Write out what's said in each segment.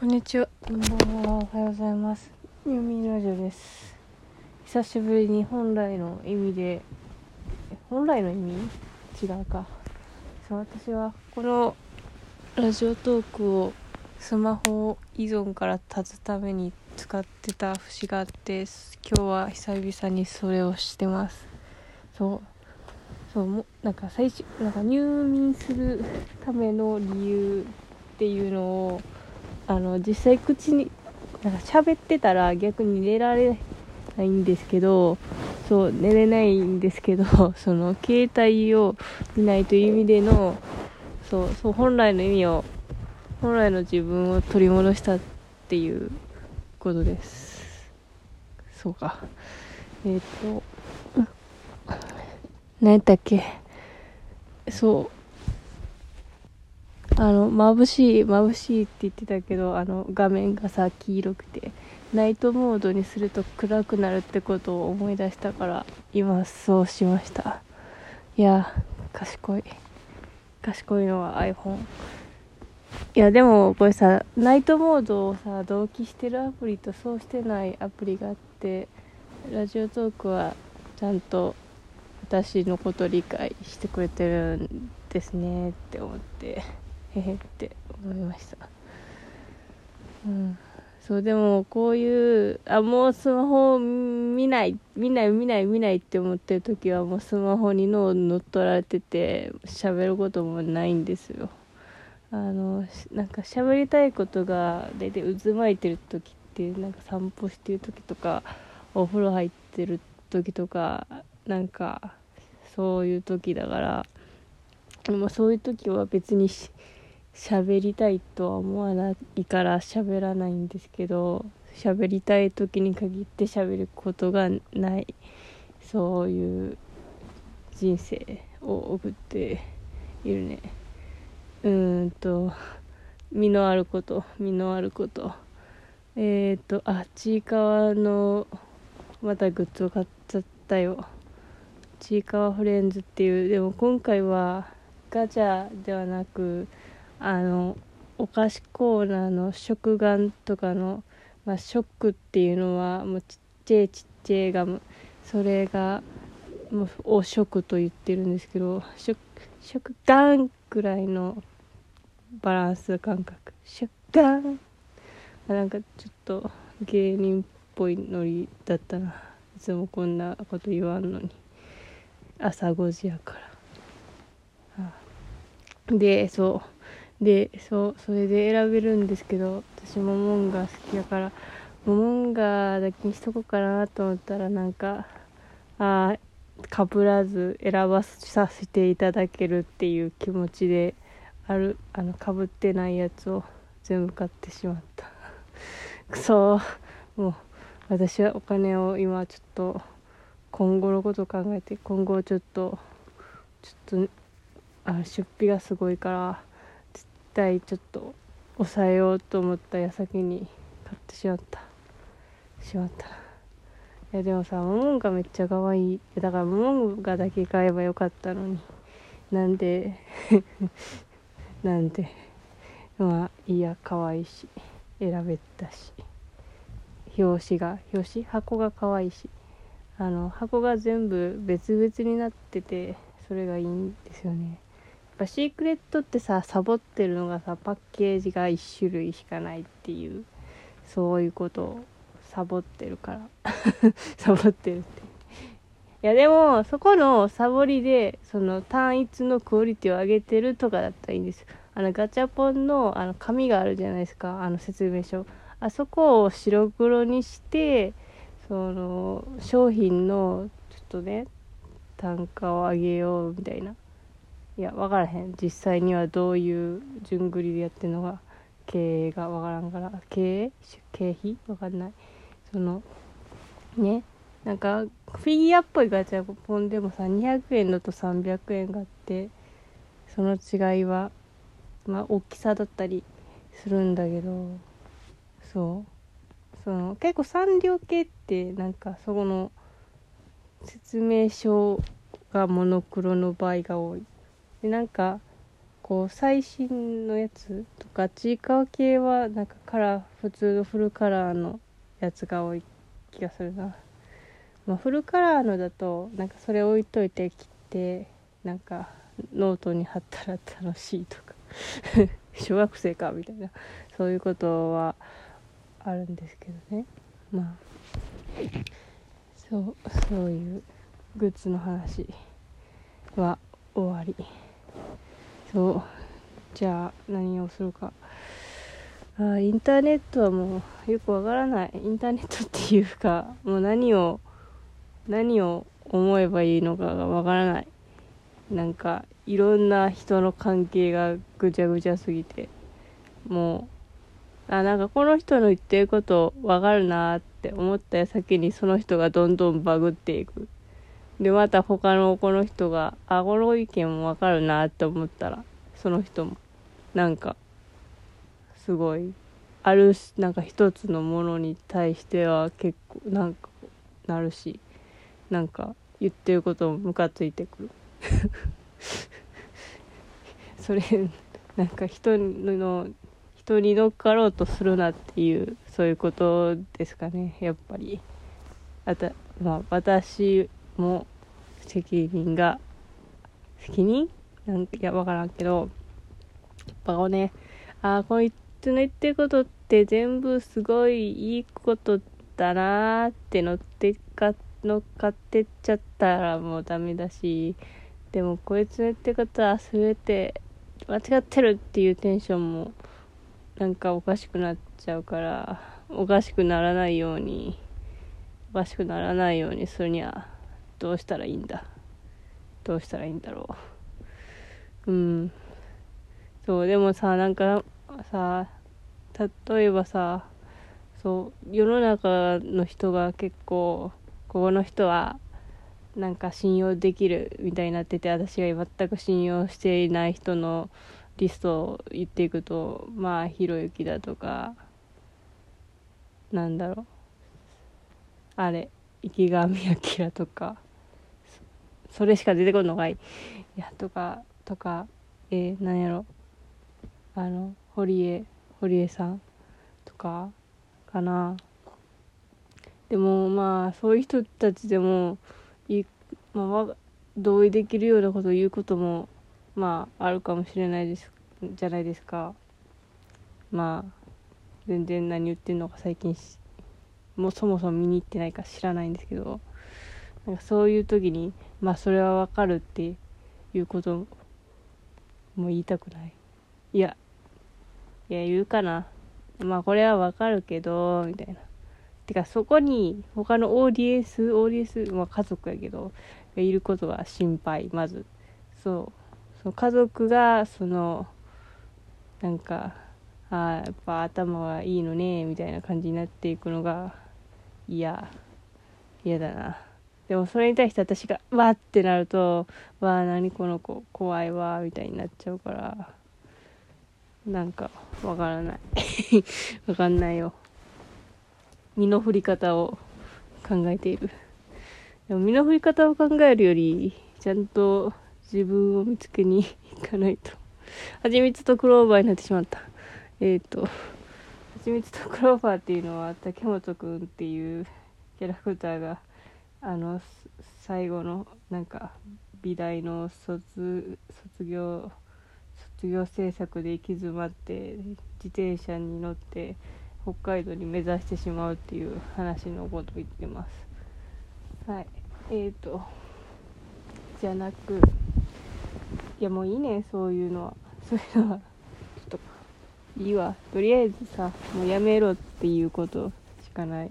こんにちは。こんばんは。おはようございます。ユーミンラジオです。久しぶりに本来の意味で、本来の意味？違うか。そう、私はこのラジオトークをスマホ依存から立つために使ってた節があって、今日は久々にそれをしてます。そう。そうもなんか最初なんか入眠するための理由っていうのをあの実際口になんか喋ってたら逆に寝られないんですけどそう寝れないんですけど その携帯を見ないという意味でのそうそう本来の意味を本来の自分を取り戻したっていうことです。そうか。えっ、と何やったっけ。そう。あの眩しい眩しいって言ってたけどあの画面がさ黄色くてナイトモードにすると暗くなるってことを思い出したから今そうしました。いや賢い。賢いのは iPhone いやでもこれさナイトモードをさ同期してるアプリとそうしてないアプリがあってラジオトークはちゃんと私のこと理解してくれてるんですねって思って。へへって思いました。うん。そうでもこういうあもうスマホ見ない見ない見ない見ないって思ってる時はもうスマホに脳乗っ取られてて喋ることもないんですよ。あのなんか喋りたいことが大体渦巻いてる時ってなんか散歩してる時とかお風呂入ってる時とかなんかそういう時だからでもそういう時は別にし喋りたいとは思わないから喋らないんですけど喋りたい時に限って喋ることがないそういう人生を送っているね。うんと身のあること身のあること。えっ、ー、とあちいかわのまたグッズを買っちゃったよ。ちいかわフレンズっていう。でも今回はガチャではなくあのお菓子コーナーの食玩とかの、まあ、ショックっていうのはもうちっちゃいちっちゃいガム。それがもうお食と言ってるんですけど食食玩ぐらいのバランス感覚。食玩なんかちょっと芸人っぽいノリだったな。いつもこんなこと言わんのに。朝5時やから、でそう。でそうそれで選べるんですけど私モモンガ好きやからモモンガだけにしとこうかなと思ったらなんかあかぶらず選ばさせていただけるっていう気持ちであるあのかぶってないやつを全部買ってしまった。くそもう私はお金を今ちょっと今後のことを考えて今後ちょっとちょっとあ出費がすごいから対ちょっと抑えようと思った矢先に買ってしまった。しまったいやでもさモモンガめっちゃ可愛い。いやだからモモンガだけ買えばよかったのに。なんで？なんで？まあいいや可愛いし。選べたし。表紙が。表紙？箱が可愛いし。あの箱が全部別々になっててそれがいいんですよね。ぱシークレットってさサボってるのがさパッケージが1種類しかないっていうそういうことをサボってるから。サボってるって。いやでもそこのサボりでその単一のクオリティを上げてるとかだったらいいんです。あのガチャポンのあの紙があるじゃないですか。あの説明書。あそこを白黒にしてその商品のちょっとね単価を上げようみたいな。いや分からへん。実際にはどういう順繰りでやってるのが経営が分からんから。経営？経費？分かんない。そのね。なんかフィギュアっぽいガチャポンでもさ200円のと300円があってその違いはまあ大きさだったりするんだけどそう。その結構サンリオ系ってなんかそこの説明書がモノクロの場合が多い。でなんかこう最新のやつとかちいかわ系はなんかカラー普通のフルカラーのやつが多い気がするな、まあ、フルカラーのだとなんかそれ置いといて切ってなんかノートに貼ったら楽しいとか。小学生かみたいな。そういうことはあるんですけどね。まあそうそういうグッズの話は終わり。そう。じゃあ何をするか。あインターネットはもうよくわからない。インターネットっていうかもう何を何を思えばいいのかがわからない。なんかいろんな人の関係がぐちゃぐちゃすぎて。もうあなんかこの人の言ってることわかるなって思った矢先にその人がどんどんバグっていく。でまた他のこの人があこの意見もわかるなって思ったらその人もなんかすごいあるなんか一つのものに対しては結構なんかなるしなんか言ってることもムカついてくる。それなんか人の人に乗っかろうとするなっていうそういうことですかねやっぱり。あたまあ私も責任が責任なんかいや分からんけどやっぱねああこいつの言ってることって全部すごいいいことだなーって乗ってか乗っかってっちゃったらもうダメだしでもこいつの言ってることは全て間違ってるっていうテンションもなんかおかしくなっちゃうからおかしくならないようにおかしくならないようにするにはどうしたらいいんだ？どうしたらいいんだろう？うん。そうでもさなんかさ例えばさそう世の中の人が結構ここの人はなんか信用できるみたいになってて私が全く信用していない人のリストを言っていくとまあひろゆきだとかなんだろう。あれ池上彰とか。それしか出てこんのかい？いやとかとかえー、なんやろ？あの堀江堀江さんとかかな。でもまあそういう人たちでもい、まあ、同意できるようなことを言うこともまああるかもしれないですじゃないですか。まあ全然何言ってんのか最近もうそもそも見に行ってないか知らないんですけど。なんかそういう時にまあそれはわかるっていうことも言いたくない。いやいや言うかな。まあこれはわかるけどみたいな。てかそこに他のオーディエンスオーディエンスまあ家族やけどがいることが心配まず。そう。その家族がそのなんかあやっぱ頭はいいのねみたいな感じになっていくのが嫌嫌だな。でもそれに対して私がわってなるとわあ何この子怖いわみたいになっちゃうからなんかわからない。わかんないよ。身の振り方を考えている。でも身の振り方を考えるよりちゃんと自分を見つけに行かないと。はちみつとクローバーになってしまった。えっ、ー、とはちみつとクローバーっていうのは竹本くんっていうキャラクターがあの最後のなんか美大の卒卒業卒業制作で行き詰まって自転車に乗って北海道に目指してしまうっていう話のことを言ってます。はい。えーとじゃなくいやもういいねそういうのは。そういうのは。ちょっといいわ。とりあえずさもうやめろっていうことしかない。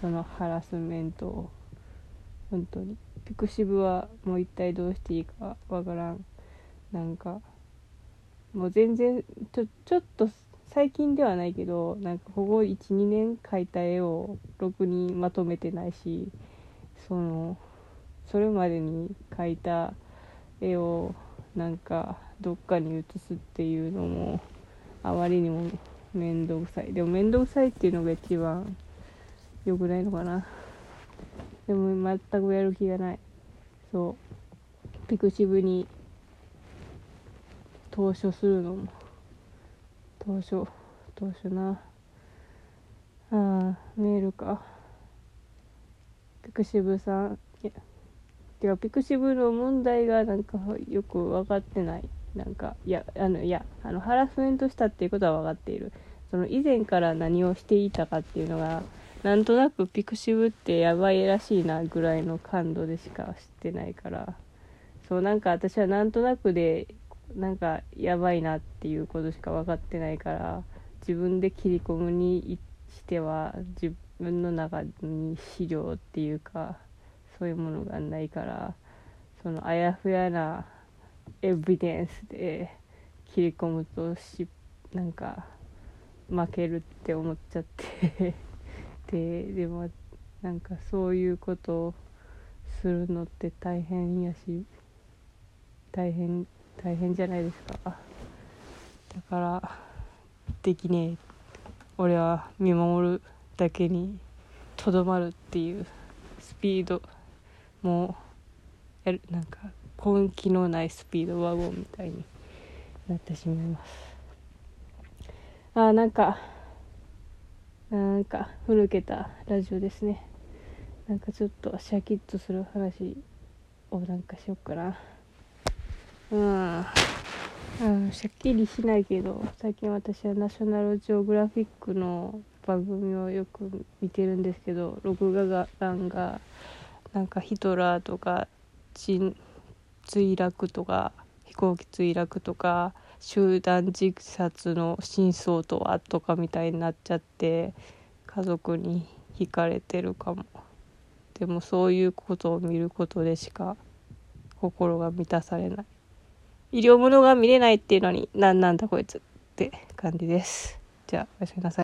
そのハラスメントを。本当に。ピクシブはもう一体どうしていいかわからん。なんかもう全然ちょちょっと最近ではないけどなんかここ12年描いた絵をろくにまとめてないしそのそれまでに描いた絵をなんかどっかに写すっていうのもあまりにも面倒くさい。でも面倒くさいっていうのが一番良くないのかな。でも全くやる気がない。そう。ピクシブに投書するのも。投書投書な。ああメールか。ピクシブさん。いやてかピクシブの問題がなんかよく分かってない。なんかいやあのいやあのハラスメントしたっていうことは分かっている。その以前から何をしていたかっていうのがなんとなくピクシブってやばいらしいなぐらいの感度でしか知ってないから。そうなんか私はなんとなくでなんかやばいなっていうことしか分かってないから自分で切り込むにしては自分の中に資料っていうかそういうものがないからそのあやふやなエビデンスで切り込むとしなんか負けるって思っちゃって。ででもなんかそういうことをするのって大変やし大変大変じゃないですか。だからできねえ。俺は見守るだけにとどまるっていうスピードもやるなんか根気のないスピードワゴンみたいになってしまいます。あーなんかなんか古けたラジオですね。なんかちょっとシャキッとする話をなんかしよっかな。うん、うん、しゃっきりしないけど最近私はナショナルジオグラフィックの番組をよく見てるんですけど録画欄がなんかヒトラーとか沈墜落とか飛行機墜落とか集団自殺の真相とはとかみたいになっちゃって家族に惹かれてるかも。でもそういうことを見ることでしか心が満たされない。医療ものが見れないっていうのに何なんだこいつって感じです。じゃあおやすみなさい。